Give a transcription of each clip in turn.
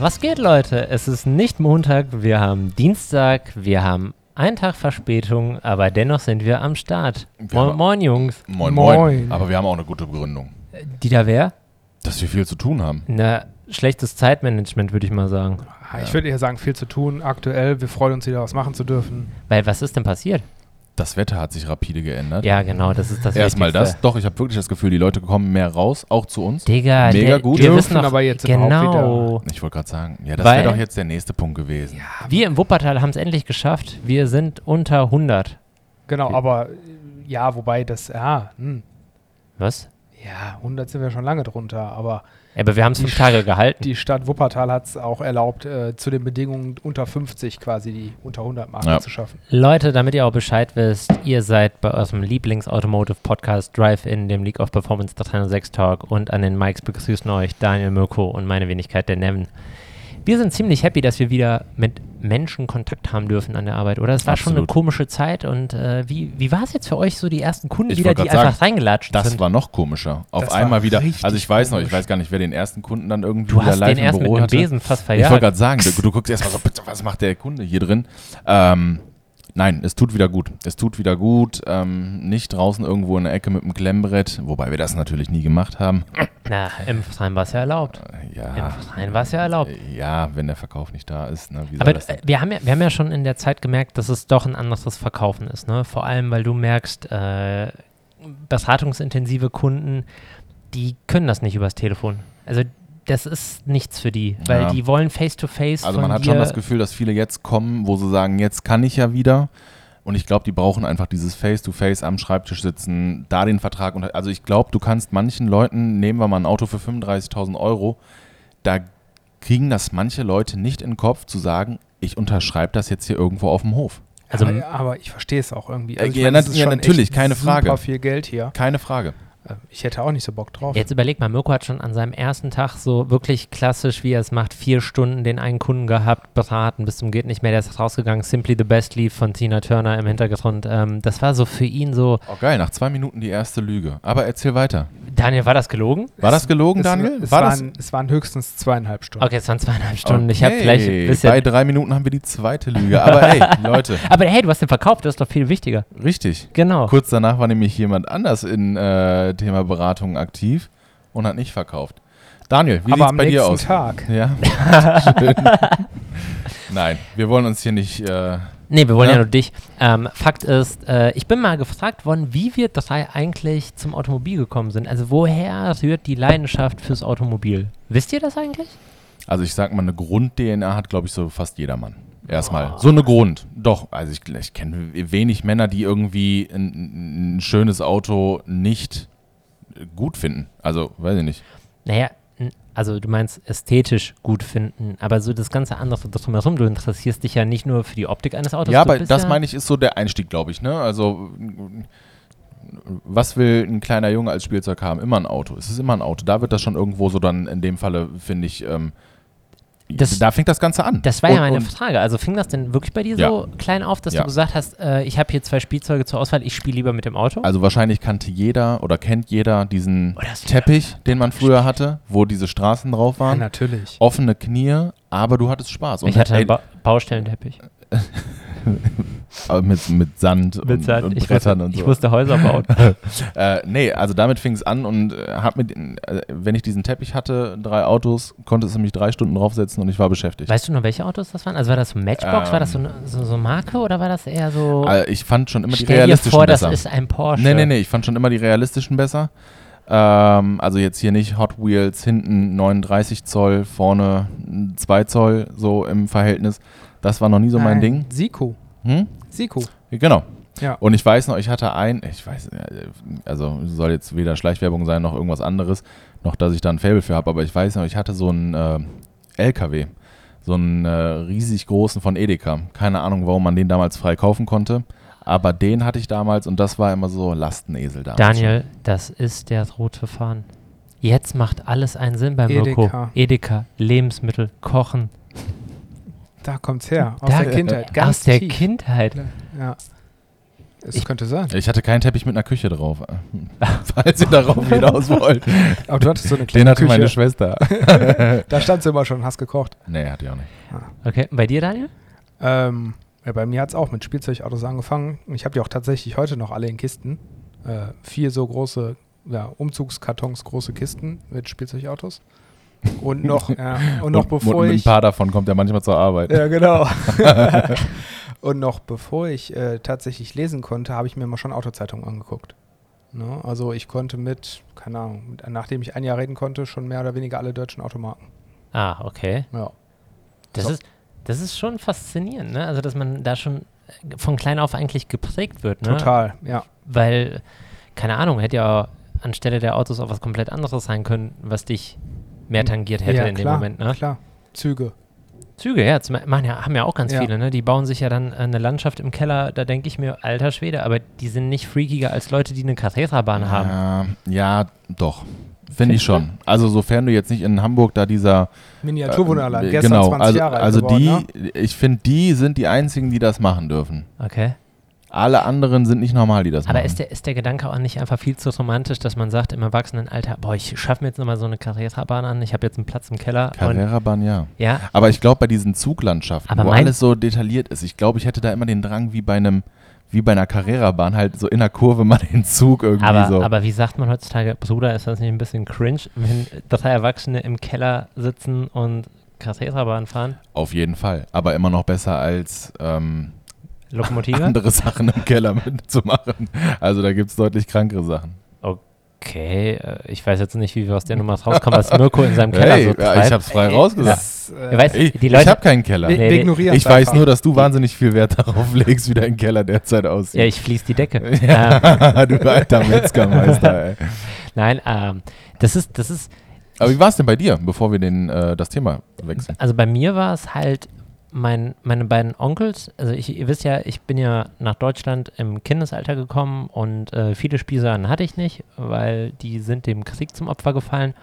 Was geht, Leute? Es ist nicht Montag, wir haben Dienstag, wir haben einen Tag Verspätung, aber dennoch sind wir am Start. Wir Moin, haben- moin, Jungs. Moin, moin, Moin. Aber wir haben auch eine gute Begründung. Die da wer? Dass wir viel zu tun haben. Na, schlechtes Zeitmanagement, würde ich mal sagen. Ich würde eher sagen, viel zu tun aktuell. Wir freuen uns wieder, was machen zu dürfen. Weil, was ist denn passiert? Das Wetter hat sich rapide geändert. Ja, genau, das ist das Erstmal Wichtigste. das. Doch, ich habe wirklich das Gefühl, die Leute kommen mehr raus, auch zu uns. Digga, Mega der, gut. Wir wissen doch, aber jetzt überhaupt genau. Ich wollte gerade sagen, ja, das wäre doch jetzt der nächste Punkt gewesen. Wir im Wuppertal haben es endlich geschafft. Wir sind unter 100. Genau, aber ja, wobei das, ja, hm, Was? ja, 100 sind wir schon lange drunter, aber Aber wir haben es fünf Tage gehalten. die Stadt Wuppertal hat es auch erlaubt, äh, zu den Bedingungen unter 50 quasi die unter 100 Marke Ja. zu schaffen. Leute, damit ihr auch Bescheid wisst, ihr seid bei eurem Lieblings-Automotive-Podcast Drive-In, dem League of Performance 306 Talk und an den Mikes begrüßen euch Daniel Mirko und meine Wenigkeit, der Nevin. Wir sind ziemlich happy, dass wir wieder mit Menschen Kontakt haben dürfen an der Arbeit, oder? Es war schon eine Absolut. komische Zeit und äh, wie, wie war es jetzt für euch so, die ersten Kunden Ich wieder, die grad einfach sagen, reingelatscht Das sind? war noch komischer. Auf Das einmal wieder. Also ich weiß noch, ich weiß gar nicht, wer den ersten Kunden dann irgendwie du wieder hast live den erst im mit Büro einem hatte. Besen fast Ich wollte verjagt. gerade sagen, du, du guckst erstmal so, was macht der Kunde hier drin? Ähm, nein, es tut wieder gut. Es tut wieder gut. Ähm, nicht draußen irgendwo in der Ecke mit einem Klemmbrett, wobei wir das natürlich nie gemacht haben. Na, im Verein war es ja erlaubt. Äh, Im Ja. Verein war es ja erlaubt. Ja, wenn der Verkauf nicht da ist. Ne? Aber äh, wir haben, ja, wir haben ja schon in der Zeit gemerkt, dass es doch ein anderes Verkaufen ist. Ne? Vor allem, weil du merkst, äh, beratungsintensive Kunden, die können das nicht übers Telefon. Also das ist nichts für die, weil Ja. die wollen Face-to-Face Also von man hat schon das Gefühl, dass viele jetzt kommen, wo sie sagen, jetzt kann ich ja wieder. Und ich glaube, die brauchen einfach dieses Face-to-Face am Schreibtisch sitzen, da den Vertrag. Und, also ich glaube, du kannst manchen Leuten, nehmen wir mal ein Auto für 35.000 Euro, da kriegen das manche Leute nicht in den Kopf zu sagen, ich unterschreibe das jetzt hier irgendwo auf dem Hof. Also- aber, aber ich verstehe es auch irgendwie. Ja, ich ja, meine, es ist ja, schon natürlich, echt keine Frage. Super viel Geld hier. Keine Frage. Äh, Ich hätte auch nicht so Bock drauf. Jetzt überleg mal, Mirko hat schon an seinem ersten Tag so wirklich klassisch, wie er es macht, vier Stunden den einen Kunden gehabt, beraten, bis zum geht nicht mehr, der ist rausgegangen, Simply the Best lief von Tina Turner im Hintergrund. Ähm, das war so für ihn so, Oh geil, nach zwei Minuten die erste Lüge. Aber erzähl weiter. Daniel, war das gelogen? War das gelogen, es, Daniel? Es, war das? waren, es waren höchstens zweieinhalb Stunden. Okay, es waren zweieinhalb Stunden. Ich habe Okay, vielleicht ein bisschen. Bei drei Minuten haben wir die zweite Lüge. Aber ey, Leute, Aber hey, du hast den verkauft, das ist doch viel wichtiger. richtig. Genau. Kurz danach war nämlich jemand anders in äh, Thema Beratung aktiv und hat nicht verkauft. Daniel, wie sieht's am bei dir nächsten aus? Tag. Ja, schön. Nein, wir wollen uns hier nicht. Äh, Nee, wir wollen ja, Ja. nur dich. Ähm, Fakt ist, äh, ich bin mal gefragt worden, wie wir drei eigentlich zum Automobil gekommen sind. Also woher rührt die Leidenschaft fürs Automobil? Wisst ihr das eigentlich? also ich sag mal, eine Grund-DNA hat, glaube ich, so fast jedermann. Erstmal. So eine Grund. Doch, also ich, ich kenne wenig Männer, die irgendwie ein, ein schönes Auto nicht gut finden. Also, weiß ich nicht. Naja, also du meinst ästhetisch gut finden, aber so das ganze andere drumherum, du interessierst dich ja nicht nur für die Optik eines Autos. ja, aber das ja, meine ich ist so der Einstieg, glaube ich. Ne? Also, was will ein kleiner Junge als Spielzeug haben? Immer ein Auto. Es ist immer ein Auto. Da wird das schon irgendwo so dann in dem Falle, finde ich, ähm, Das- da fängt das Ganze an. Das war ja Und- meine und- Frage. Also fing das denn wirklich bei dir Ja. so klein auf, dass Ja. du gesagt hast, äh, ich habe hier zwei Spielzeuge zur Auswahl, ich spiele lieber mit dem Auto? Also wahrscheinlich kannte jeder oder kennt jeder diesen Oh, Teppich, den man früher hatte, wo diese Straßen drauf Ja, waren. natürlich. Offene Knie, aber du hattest Spaß. Und ich hatte einen ba Baustellenteppich. mit, mit Sand Mit und, Sand. und ich, Brettern wusste, und so. ich musste Häuser bauen. Äh, nee, also damit fing es an und äh, hab mit, äh, wenn ich diesen Teppich hatte, drei Autos, konnte es nämlich drei Stunden draufsetzen und ich war beschäftigt. weißt du noch, welche Autos das waren? Also war das so Matchbox? war das so eine so, so Marke oder war das eher so. Äh, ich fand schon immer die Stell dir realistischen vor, besser. das ist ein Porsche. nee, nee, nee, ich fand schon immer die realistischen besser. Ähm, also jetzt hier nicht Hot Wheels, hinten 39 Zoll, vorne 2 Zoll, so im Verhältnis. Das war noch nie so mein Nein, Ding. Siku. Hm? Siku. Genau. Ja. Und ich weiß noch, ich hatte ein, ich weiß, äh, also soll jetzt weder Schleichwerbung sein noch irgendwas anderes, noch dass ich da ein Faible für habe, aber ich weiß noch, ich hatte so einen äh, LKW, so einen äh, riesig großen von Edeka. Keine Ahnung, warum man den damals frei kaufen konnte, aber den hatte ich damals und das war immer so Lastenesel damals. Daniel, das ist der rote Faden. Jetzt macht alles einen Sinn bei Mirko. Edeka. Edeka, Lebensmittel, Kochen. Da kommt's her. Aus Da- der Kindheit. Ganz Aus der tief. Kindheit. Ja. Es könnte sein. Ich hatte keinen Teppich mit einer Küche drauf. Falls ihr darauf hinaus wollt. Aber du hattest so eine Den kleine hatte Küche. meine Schwester. Da standst du immer schon und hast gekocht. nee, hatte ich auch nicht. Okay, bei dir, Daniel? Ähm, ja, bei mir hat es auch mit Spielzeugautos angefangen. Ich habe die auch tatsächlich heute noch alle in Kisten. Äh, vier so große ja, Umzugskartons, große Kisten mit Spielzeugautos. Und noch, ja, und noch und, bevor und ich. ein paar davon kommt ja manchmal zur Arbeit. Ja, genau. und noch bevor ich äh, tatsächlich lesen konnte, habe ich mir mal schon Autozeitungen angeguckt. Ne? Also ich konnte mit, keine Ahnung, mit, nachdem ich ein Jahr reden konnte, schon mehr oder weniger alle deutschen Automarken. Ah, okay. Ja. Das, So. ist, das ist schon faszinierend, ne? Also, dass man da schon von klein auf eigentlich geprägt wird, ne? Total, ja. Weil, keine Ahnung, hätte ja anstelle der Autos auch was komplett anderes sein können, was dich mehr tangiert hätte ja, in klar, dem Moment, ne? Klar. Züge. Züge, ja, machen ja, haben ja auch ganz Ja. viele, ne? Die bauen sich ja dann eine Landschaft im Keller, da denke ich mir, alter Schwede, aber die sind nicht freakiger als Leute, die eine haben. Ja, ja, doch. Finde ich schon. Also sofern du jetzt nicht in Hamburg da dieser Miniaturwunderland. äh, Gestern genau, 20 also, Jahre alt also geworden, die, ne? ich finde, die sind die einzigen, die das machen dürfen. Okay. Alle anderen sind nicht normal, die das Aber machen. ist der, ist der Gedanke auch nicht einfach viel zu romantisch, dass man sagt im Erwachsenenalter, boah, ich schaffe mir jetzt nochmal so eine Carrera-Bahn an, ich habe jetzt einen Platz im Keller. Carrera-Bahn, ja. ja, Aber ich glaube, bei diesen Zuglandschaften, Aber wo alles so detailliert ist, ich glaube, ich hätte da immer den Drang, wie bei einem, wie bei einer Carrera-Bahn, halt so in der Kurve mal den Zug irgendwie aber, so. aber wie sagt man heutzutage, Bruder, ist das nicht ein bisschen cringe, wenn drei Erwachsene im Keller sitzen und Carrera-Bahn fahren? Auf jeden Fall. Aber immer noch besser als ähm, Lokomotive? andere Sachen im Keller mitzumachen. Also da gibt es deutlich krankere Sachen. Okay, äh, ich weiß jetzt nicht, wie wir aus der Nummer rauskommen, was Mirko in seinem Keller Hey, so ja, treibt. ich hab's frei Ey, rausgesagt. das, äh, weißt, Ich, ich habe keinen Keller. Nee, nee. ignorieren Ich weiß nur, dass du wahnsinnig viel Wert darauf legst, wie dein Keller derzeit aussieht. ja, ich fließ die Decke. ähm, Ja, du alter Metzgermeister, ey. nein, ähm, das ist, das ist, Aber wie war es denn bei dir, bevor wir den, äh, das Thema wechseln? also bei mir war es halt mein, meine beiden Onkels, also ich, ihr wisst ja, ich bin ja nach Deutschland im Kindesalter gekommen und äh, viele Spielsachen hatte ich nicht, weil die sind dem Krieg zum Opfer gefallen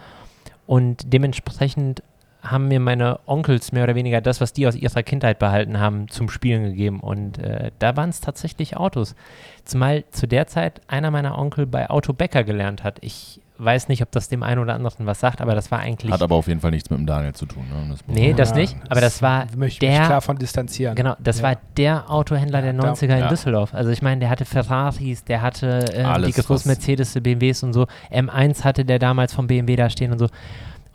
und dementsprechend haben mir meine Onkels mehr oder weniger das, was die aus ihrer Kindheit behalten haben, zum Spielen gegeben und äh, da waren es tatsächlich Autos. Zumal zu der Zeit einer meiner Onkel bei Auto Becker gelernt hat. Ich weiß nicht, ob das dem einen oder anderen was sagt, aber das war eigentlich Hat aber auf jeden Fall nichts mit dem Daniel zu tun. Ne? Das Nee, das nicht, aber das war möchte ich der- mich klar von distanzieren. Genau, das Ja. war der Autohändler der Ja, da- 90er in ja. Düsseldorf. Also ich meine, der hatte Ferraris, der hatte äh, Alles, die großen Mercedes, BMWs und so. M1 hatte der damals vom BMW da stehen und so.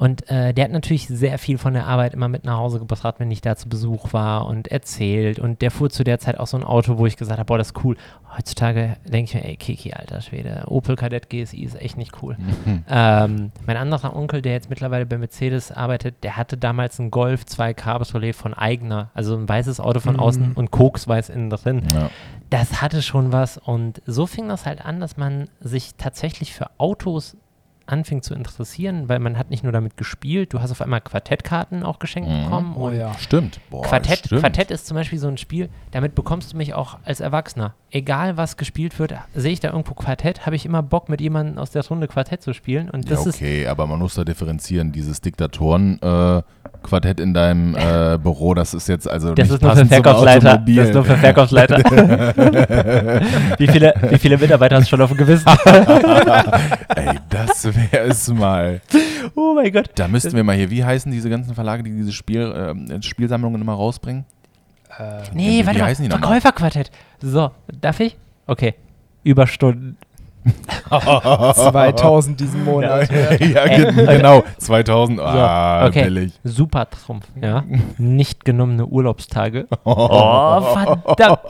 Und äh, der hat natürlich sehr viel von der Arbeit immer mit nach Hause gebracht, wenn ich da zu Besuch war und erzählt. Und der fuhr zu der Zeit auch so ein Auto, wo ich gesagt habe, boah, das ist cool. Heutzutage denke ich mir, ey, Kiki, alter Schwede, Opel Kadett GSI ist echt nicht cool. Ähm, mein anderer Onkel, der jetzt mittlerweile bei Mercedes arbeitet, der hatte damals einen Golf 2 Cabriolet von Eigner, also ein weißes Auto von Mhm. außen und koksweiß innen drin. Ja. Das hatte schon was und so fing das halt an, dass man sich tatsächlich für Autos anfing zu interessieren, weil man hat nicht nur damit gespielt, du hast auf einmal Quartettkarten auch geschenkt Mhm. bekommen Oh ja. Stimmt. Boah, Quartett, stimmt. Quartett ist zum Beispiel so ein Spiel, damit bekommst du mich auch als Erwachsener. Egal was gespielt wird, sehe ich da irgendwo Quartett, habe ich immer Bock mit jemandem aus der Runde Quartett zu spielen und Ja, das ist okay, aber man muss da differenzieren. Dieses Diktatoren-Quartett in deinem äh, Büro, das ist jetzt also Das nicht ist nur für Verkaufsleiter. Das ist nur für Verkaufsleiter. wie, viele, wie viele Mitarbeiter hast du schon auf dem Gewissen? Ey, das wäre es mal. oh mein Gott. Da müssten wir mal hier, wie heißen diese ganzen Verlage, die diese Spiel, ähm, Spielsammlungen immer rausbringen? Äh, Nee, Wie warte mal. heißen die nochmal? Verkäuferquartett. So, darf ich? Okay. Überstunden. 2000 diesen Monat. ja, Äh, ge- genau. 2000. Ah, okay. billig. Super Trumpf, ja. Nicht genommene Urlaubstage. Oh, verdammt.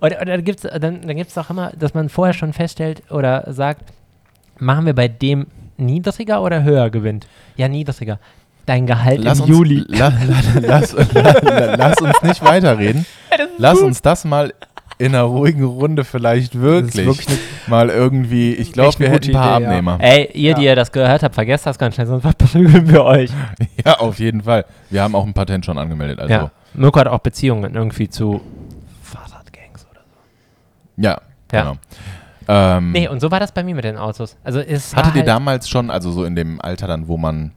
Und, und dann gibt es dann, dann gibt's auch immer, dass man vorher schon feststellt oder sagt, machen wir bei dem niedriger oder höher gewinnt? Ja, niedriger. Dein Gehalt Lass im uns, Juli. La, la, lass, la, la, lass uns nicht weiterreden. Lass uns das mal in einer ruhigen Runde vielleicht wirklich, wirklich mal irgendwie. Ich glaube, wir hätten ein paar Idee, ja. Abnehmer. Ey, ihr, die Ja. ihr das gehört habt, vergesst das ganz schnell, sonst verprügeln wir euch. Ja, auf jeden Fall. Wir haben auch ein Patent schon angemeldet. Also, ja. ja, Mirko hat auch Beziehungen irgendwie zu Fahrradgangs oder so. ja, Ja. genau. Ähm, Nee, und so war das bei mir mit den Autos. Also es hattet ihr halt, damals schon, also so in dem Alter dann, wo man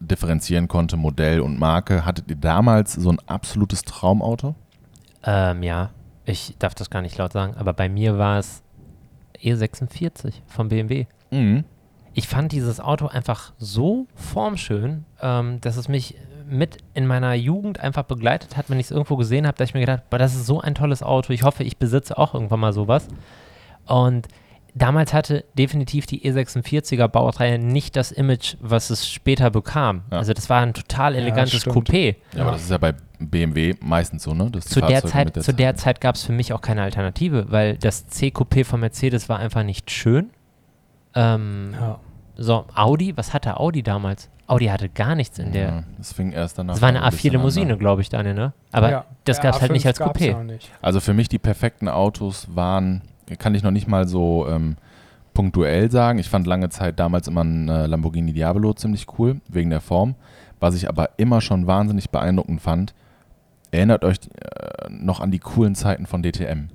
differenzieren konnte, Modell und Marke, hattet ihr damals so ein absolutes Traumauto? Ähm, ja. ich darf das gar nicht laut sagen, aber bei mir war es E46 vom BMW. Mhm. Ich fand dieses Auto einfach so formschön, ähm, dass es mich mit in meiner Jugend einfach begleitet hat, wenn ich es irgendwo gesehen habe, dass ich mir gedacht habe, das ist so ein tolles Auto. Ich hoffe, ich besitze auch irgendwann mal sowas. Und damals hatte definitiv die E46er Baureihe nicht das Image, was es später bekam. Ja. Also das war ein total Ja, elegantes stimmt. Coupé. Ja, aber das ist ja bei BMW meistens so, ne? Das Zu der Zeit, mit zu der Zeit gab es für mich auch keine Alternative, weil das C-Coupé von Mercedes war einfach nicht schön. Ähm, Ja. So, Audi, was hatte Audi damals? Audi hatte gar nichts in der. Ja, das fing erst danach Das war eine an, ein bisschen an, A4-Limousine, ne? glaube ich, Daniel, ne? Aber Ja. das Ja, gab es halt A5 nicht als Coupé. ja auch nicht. Also für mich die perfekten Autos waren, kann ich noch nicht mal so ähm, punktuell sagen. Ich fand lange Zeit damals immer einen äh, Lamborghini Diablo ziemlich cool, wegen der Form. Was ich aber immer schon wahnsinnig beeindruckend fand, erinnert euch äh, noch an die coolen Zeiten von DTM.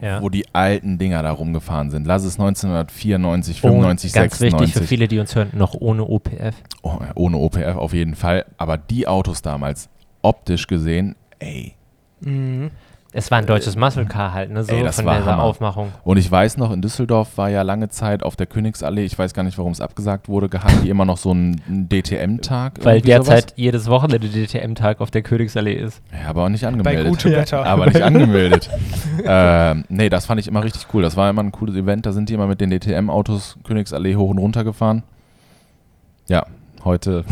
Ja. Wo die alten Dinger da rumgefahren sind. Lass es 1994, Und 95, ganz 96. wichtig für viele, die uns hören, noch ohne OPF. Oh, ohne OPF auf jeden Fall. Aber die Autos damals, optisch gesehen, ey. Mhm. Es war ein deutsches Muscle Car halt, ne? So Ey, das von war dieser Hammer. Aufmachung. Und ich weiß noch, in Düsseldorf war ja lange Zeit auf der Königsallee, ich weiß gar nicht, warum es abgesagt wurde, hatten die immer noch so einen DTM-Tag. Weil derzeit jedes Wochenende DTM-Tag auf der Königsallee ist. Ja, aber auch nicht Bei angemeldet. gutem Wetter. aber nicht angemeldet. ähm, nee, das fand ich immer richtig cool. Das war immer ein cooles Event. Da sind die immer mit den DTM-Autos Königsallee hoch und runter gefahren. Ja, heute,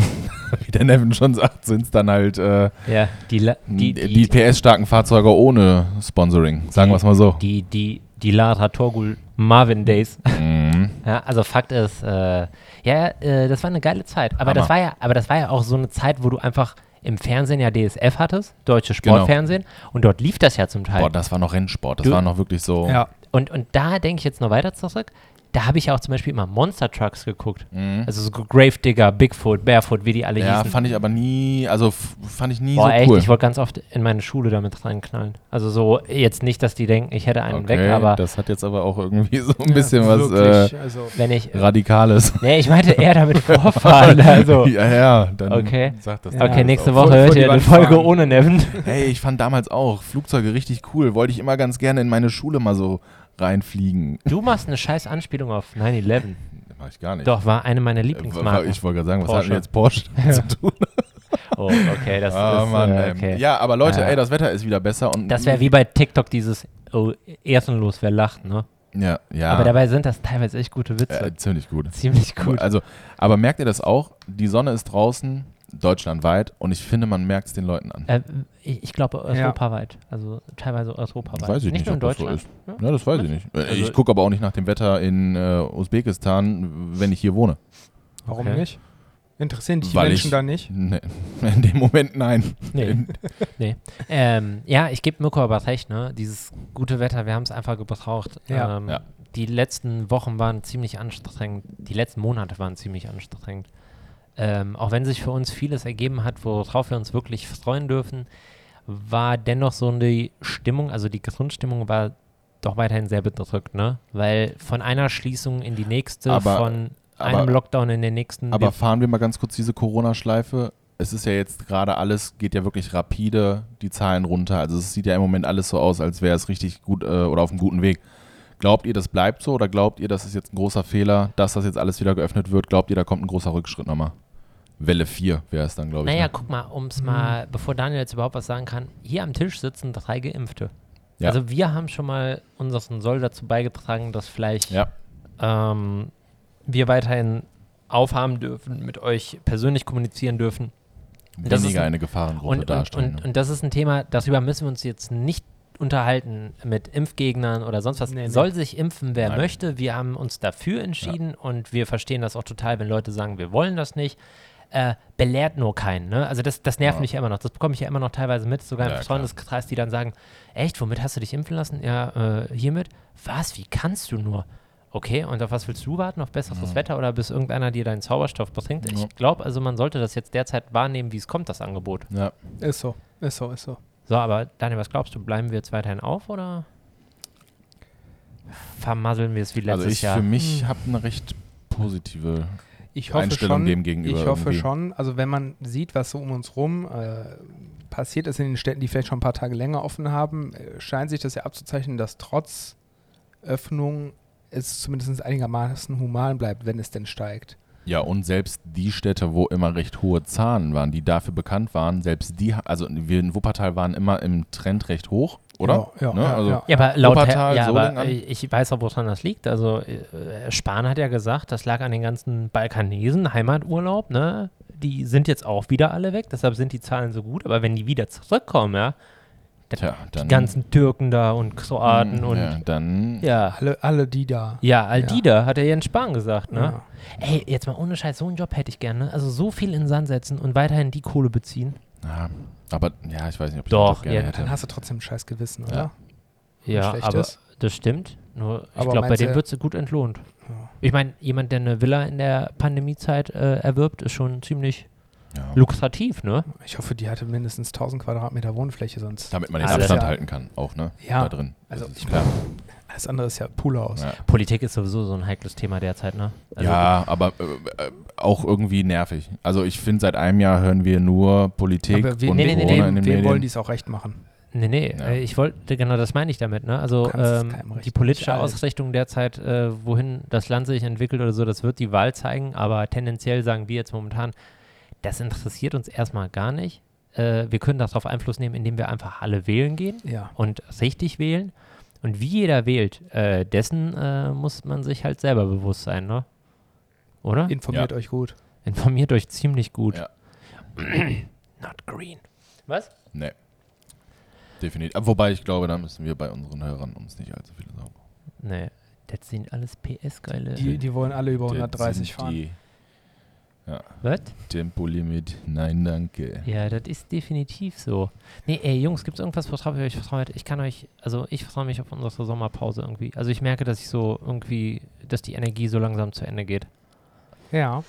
wie der Nevin schon sagt, sind es dann halt äh, Ja, die, die, die, die, PS-starken Fahrzeuge ohne Sponsoring. Sagen wir es mal so. die, die, die Lara Torgul Marvin Days. Mhm. Ja, also Fakt ist, äh, ja, äh, das war eine geile Zeit. Aber das war ja, aber das war ja auch so eine Zeit, wo du einfach im Fernsehen ja DSF hattest, deutsche Genau. Sportfernsehen, und dort lief das ja zum Teil. Boah, das war noch Rennsport. Das Du- war noch wirklich so. Ja. Und, und da denke ich jetzt noch weiter zurück. Da habe ich ja auch zum Beispiel immer Monster Trucks geguckt. Mhm. Also so Gravedigger, Bigfoot, Barefoot, wie die alle Ja, hießen. fand ich aber nie, also fand ich nie Boah, so echt, cool. ich wollte ganz oft in meine Schule damit reinknallen. Also so, jetzt nicht, dass die denken, ich hätte einen okay, weg, aber das hat jetzt aber auch irgendwie so ein bisschen was Wirklich, äh, also, wenn ich. Radikales. Nee, ich meinte eher damit vorfahren. Also. ja, ja, dann Okay. sagt das Ja, Okay, nächste. Woche hört ihr eine Folge fahren. ohne Neven. Hey, ich fand damals auch Flugzeuge richtig cool. Wollte ich immer ganz gerne in meine Schule mal so reinfliegen. Du machst eine scheiß Anspielung auf 9-11. Mach ich gar nicht. Doch, war eine meiner Äh, Lieblingsmarken. Ich wollte gerade sagen, was Porsche. hat denn jetzt Porsche zu tun? Oh, okay, das ah, ist. Mann, äh, okay. Ja, aber Leute, Ja. ey, das Wetter ist wieder besser. Und Das wäre wie bei TikTok dieses oh, ehrenlos, wer lacht, ne? Ja, ja. Aber dabei sind das teilweise echt gute Witze. äh, ziemlich gut. Ziemlich gut. Also, aber merkt ihr das auch? Die Sonne ist draußen, deutschlandweit, und ich finde, man merkt es den Leuten an. Äh, ich ich glaube europaweit. Also teilweise europaweit. Weiß ich nicht, nur in ob das so Deutschland. ist. Ja, das weiß ich nicht. Äh, Also- ich gucke aber auch nicht nach dem Wetter in äh, Usbekistan, wenn ich hier wohne. warum Okay. nicht? Interessieren dich die Weil Menschen ich- da nicht? Nee. In dem Moment nein. Nee. nee. Ähm, ja, ich gebe Mirko aber recht, ne? Dieses gute Wetter, wir haben es einfach gebraucht. Ja. Ähm, Ja. Die letzten Wochen waren ziemlich anstrengend. Die letzten Monate waren ziemlich anstrengend. Ähm, auch wenn sich für uns vieles ergeben hat, worauf wir uns wirklich freuen dürfen, war dennoch so eine Stimmung, also die Grundstimmung war doch weiterhin sehr bedrückt, ne? Weil von einer Schließung in die nächste, Aber- von aber- einem Lockdown in den nächsten. Aber wir- fahren wir mal ganz kurz diese Corona-Schleife. Es ist ja jetzt gerade alles, geht ja wirklich rapide die Zahlen runter. Also es sieht ja im Moment alles so aus, als wäre es richtig gut äh, oder auf einem guten Weg. Glaubt ihr, das bleibt so oder glaubt ihr, das ist jetzt ein großer Fehler, dass das jetzt alles wieder geöffnet wird? Glaubt ihr, da kommt ein großer Rückschritt nochmal? Welle 4 wäre es dann, glaube ich. Naja, ne? guck mal, um es mal, bevor Daniel jetzt überhaupt was sagen kann, hier am Tisch sitzen drei Geimpfte. Ja. Also wir haben schon mal unseren Soll dazu beigetragen, dass vielleicht Ja. ähm, wir weiterhin aufhaben dürfen, mit euch persönlich kommunizieren dürfen. Das ist Weniger ein- eine Gefahrengruppe Und, und, darstellen. und, ne? und das ist ein Thema, darüber müssen wir uns jetzt nicht unterhalten mit Impfgegnern oder sonst was. Nee, nee. Soll sich impfen, wer Nein. möchte. Wir haben uns dafür entschieden und wir verstehen das auch total, wenn Leute sagen, wir wollen das nicht. Äh, belehrt nur keinen. Ne? Also das, das nervt Ja. mich ja immer noch. Das bekomme ich ja immer noch teilweise mit, sogar Ja, im klar. Freundeskreis, die dann sagen, echt, womit hast du dich impfen lassen? Ja, äh, hiermit. Was? Wie kannst du nur? Okay, und auf was willst du warten? Auf besseres Ja. Wetter oder bis irgendeiner dir deinen Zauberstoff bringt? Ja. Ich glaube, also man sollte das jetzt derzeit wahrnehmen, wie es kommt, das Angebot. ja. Ist so, ist so, ist so. So, aber Daniel, was glaubst du? Bleiben wir jetzt weiterhin auf oder vermasseln wir es wie letztes Also ich Jahr? für mich habe eine recht positive Ich hoffe Einstellung schon, dem gegenüber. ich hoffe irgendwie. schon, also wenn man sieht, was so um uns rum, äh, passiert ist in den Städten, die vielleicht schon ein paar Tage länger offen haben, äh, scheint sich das ja abzuzeichnen, dass trotz Öffnung es zumindest einigermaßen human bleibt, wenn es denn steigt. Ja, und selbst die Städte, wo immer recht hohe Zahlen waren, die dafür bekannt waren, selbst die, also wir in Wuppertal waren immer im Trend recht hoch, oder? Ja, ja, Ne? ja, also, ja. Ja, aber laut Wuppertal, ja, aber ich weiß auch, woran das liegt. Also äh, Spahn hat ja gesagt, das lag an den ganzen Balkanesen, Heimaturlaub, ne? Die sind jetzt auch wieder alle weg, deshalb sind die Zahlen so gut. Aber wenn die wieder zurückkommen, ja, Tja, dann, die ganzen Türken da und Kroaten Mm, und ja, dann ja. Alle, alle die da. Ja, all die da, hat der Jens Spahn gesagt, ne? Ja. Ey, jetzt mal ohne Scheiß, so einen Job hätte ich gerne. Also so viel in den Sand setzen und weiterhin die Kohle beziehen. Ja, aber ja, ich weiß nicht, ob ich Doch, den Job gerne ja, hätte. Dann hast du trotzdem ein scheiß Gewissen, oder? Ja. Ja, aber ist. das stimmt. Nur, ich glaube, bei dem wird sie gut entlohnt. Ja. Ich meine, jemand, der eine Villa in der Pandemiezeit äh, erwirbt, ist schon ziemlich ja. lukrativ, ne? Ich hoffe, die hatte mindestens 1000 Quadratmeter Wohnfläche sonst. Damit man den Alles. Abstand Ja. halten kann, auch, ne? Ja. Da drin. Also ich klar. Alles andere ist ja Poolhaus. Ja. Politik ist sowieso so ein heikles Thema derzeit, ne? Also, ja, aber äh, äh, auch irgendwie nervig. Also ich finde, seit einem Jahr hören wir nur Politik Aber we und nee, nee, nee, Corona nee, in den wem Medien. wollen die es auch recht machen? Nee, nee, Ja. äh, ich wollte, genau das meine ich damit, ne? Also ähm, die politische Ausrichtung derzeit, äh, wohin das Land sich entwickelt oder so, das wird die Wahl zeigen, aber tendenziell sagen wir jetzt momentan, das interessiert uns erstmal gar nicht. Äh, wir können darauf Einfluss nehmen, indem wir einfach alle wählen gehen Ja. und richtig wählen. Und wie jeder wählt, äh, dessen äh, muss man sich halt selber bewusst sein, ne? Oder? Informiert euch gut. Informiert euch ziemlich gut. Ja. Not green. Was? Nee. Definitiv. Wobei ich glaube, da müssen wir bei unseren Hörern uns nicht allzu viele Sorgen machen. Nee, das sind alles PS-geile. Die, die wollen alle über Das 130 sind fahren. Die Was? Tempolimit. Nein, danke. Ja, das ist definitiv so. Nee, ey, Jungs, gibt es irgendwas, worauf ihr euch vertraut? Ich kann euch, also ich vertraue mich auf unsere Sommerpause irgendwie. Also ich merke, dass ich so irgendwie, dass die Energie so langsam zu Ende geht. Ja,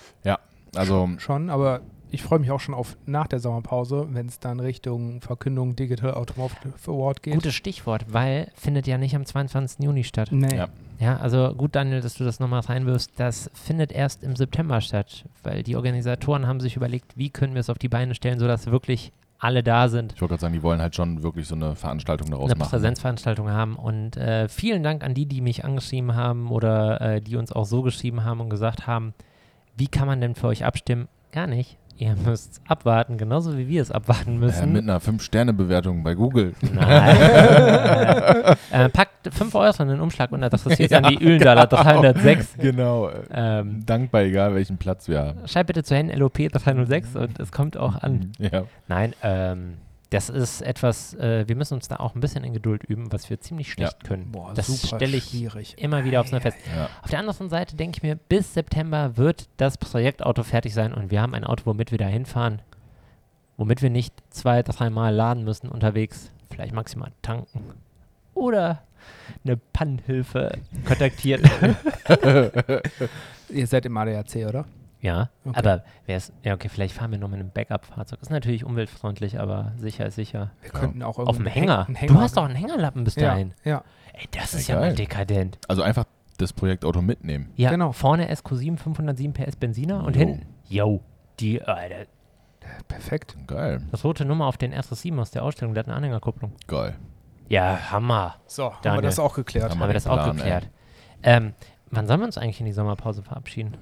Also, schon, aber ich freue mich auch schon auf nach der Sommerpause, wenn es dann Richtung Verkündung Digital Automotive Award geht. Gutes Stichwort, weil findet ja nicht am 22. Juni statt. Nee. Ja. Ja, also gut, Daniel, dass du das nochmal reinwirfst. Das findet erst im September statt, weil die Organisatoren haben sich überlegt, wie können wir es auf die Beine stellen, sodass wirklich alle da sind. ich wollte gerade sagen, die wollen halt schon wirklich so eine Veranstaltung daraus eine machen. Präsenzveranstaltung haben. Und äh, vielen Dank an die, die mich angeschrieben haben oder äh, die uns auch so geschrieben haben und gesagt haben, wie kann man denn für euch abstimmen? Gar nicht. Ihr müsst abwarten, genauso wie wir es abwarten Äh, müssen. mit einer 5-Sterne-Bewertung bei Google. Nein. äh, packt 5 Euro in den Umschlag und adressiert an die Ühlendaler 306. Genau. äh, Ähm, Dankbar, egal welchen Platz wir haben. schreibt bitte zu Händen LOP 306 und es kommt auch an. Ja. Nein, ähm, das ist etwas, äh, wir müssen uns da auch ein bisschen in Geduld üben, was wir ziemlich schlecht können. Boah, das stelle ich schwierig. immer wieder aufs Neue fest. ja. Auf der anderen Seite denke ich mir, bis September wird das Projektauto fertig sein und wir haben ein Auto, womit wir da hinfahren, womit wir nicht zwei, dreimal laden müssen unterwegs, vielleicht maximal tanken oder eine Pannenhilfe kontaktieren. Ihr seid im ADAC, oder? Ja, Okay. aber wer ist, ja okay, vielleicht fahren wir noch mit einem Backup-Fahrzeug. Ist natürlich umweltfreundlich, aber sicher ist sicher. Wir Ja. könnten auch Auf dem Hänger. Häng- einen Du hast Hänger- doch einen Hängerlappen bis ja, dahin. ja, Ey, das Ja, ist ja mal geil. dekadent. Also einfach das Projektauto mitnehmen. Ja, Genau. vorne SQ7 507 PS Benziner und Jo. hinten, yo, die, Alter, perfekt. Geil. Das rote Nummer auf den RS7 aus der Ausstellung, der hat eine Anhängerkupplung. Geil. Ja, Hammer. So, haben Daniel. wir das auch geklärt. Haben Haben wir das auch Plan, ey. geklärt. Ähm, wann sollen wir uns eigentlich in die Sommerpause verabschieden?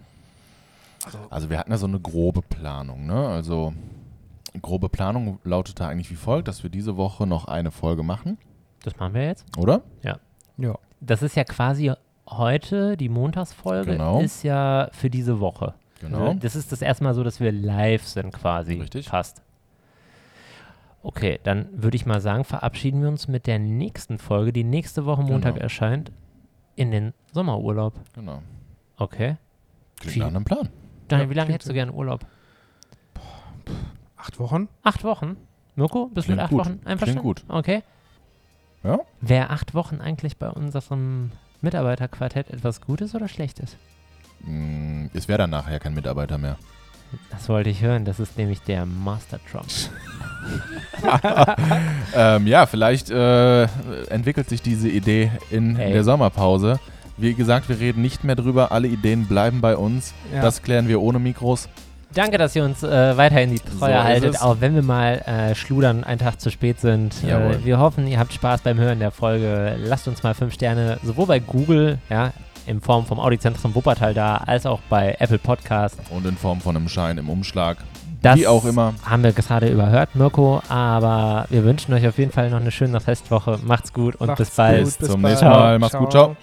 Also wir hatten ja so eine grobe Planung, ne? Also grobe Planung lautete eigentlich wie folgt, dass wir diese Woche noch eine Folge machen, Das machen wir jetzt. oder? Ja. Das ist ja quasi heute, die Montagsfolge Genau. ist ja für diese Woche. Genau. Das ist das erste Mal so, dass wir live sind quasi. Richtig. Fast. Okay, dann würde ich mal sagen, verabschieden wir uns mit der nächsten Folge, die nächste Woche Montag Genau. erscheint, in den Sommerurlaub. Genau. Okay. Klingt Viel- nach einem Plan. Daniel, Ja, wie lange hättest du gerne Urlaub? Acht Wochen? Acht Wochen? Mirko, bist du mit acht gut. Wochen einverstanden? Klingt gut. Okay. Ja? Wäre acht Wochen eigentlich bei unserem Mitarbeiterquartett etwas Gutes oder Schlechtes? Mm, Es wäre dann nachher kein Mitarbeiter mehr. Das wollte ich hören. Das ist nämlich der Master Trump. ähm, ja, vielleicht äh, entwickelt sich diese Idee in Ey. der Sommerpause. Wie gesagt, wir reden nicht mehr drüber. Alle Ideen bleiben bei uns. Ja. Das klären wir ohne Mikros. Danke, dass ihr uns äh, weiterhin die So Treue ist haltet, auch wenn wir mal äh, schludern, einen Tag zu spät sind. Äh, wir hoffen, ihr habt Spaß beim Hören der Folge. Lasst uns mal fünf Sterne sowohl bei Google, ja, in Form vom Audizentrum Wuppertal da, als auch bei Apple Podcast. Und in Form von einem Schein im Umschlag. Das Wie auch immer. haben wir gerade überhört, Mirko, aber wir wünschen euch auf jeden Fall noch eine schöne Restwoche. Macht's gut und Macht's bis bald. gut, Zum bald. nächsten Mal. Macht's gut, ciao.